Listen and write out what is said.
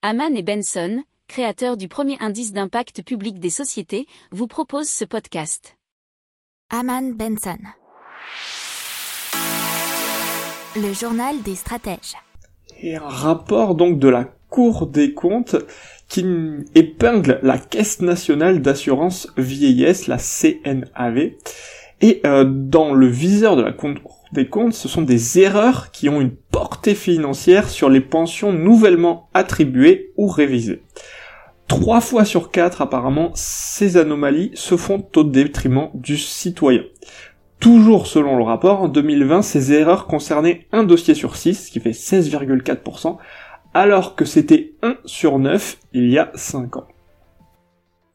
Haman et Benson, créateurs du premier indice d'impact public des sociétés, vous proposent ce podcast. Haman Benson. Le journal des stratèges. Et un rapport donc de la Cour des comptes qui épingle la Caisse nationale d'assurance vieillesse, la CNAV. Et euh, dans le viseur de la Cour des comptes, ce sont des erreurs qui ont une portée financière sur les pensions nouvellement attribuées ou révisées. Trois fois sur quatre, apparemment, ces anomalies se font au détriment du citoyen. Toujours selon le rapport, en 2020, ces erreurs concernaient un dossier sur 6, ce qui fait 16,4%, alors que c'était 1 sur 9 il y a 5 ans.